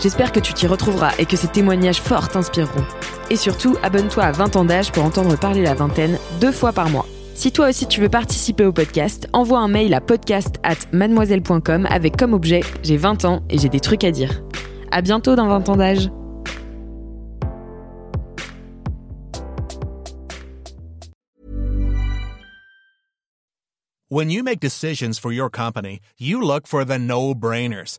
J'espère que tu t'y retrouveras et que ces témoignages forts t'inspireront. Et surtout, abonne-toi à 20 ans d'âge pour entendre parler la vingtaine deux fois par mois. Si toi aussi tu veux participer au podcast, envoie un mail à podcast at mademoiselle.com avec comme objet J'ai 20 ans et j'ai des trucs à dire. À bientôt dans 20 ans d'âge. When you make decisions for your company, you look for the no-brainers.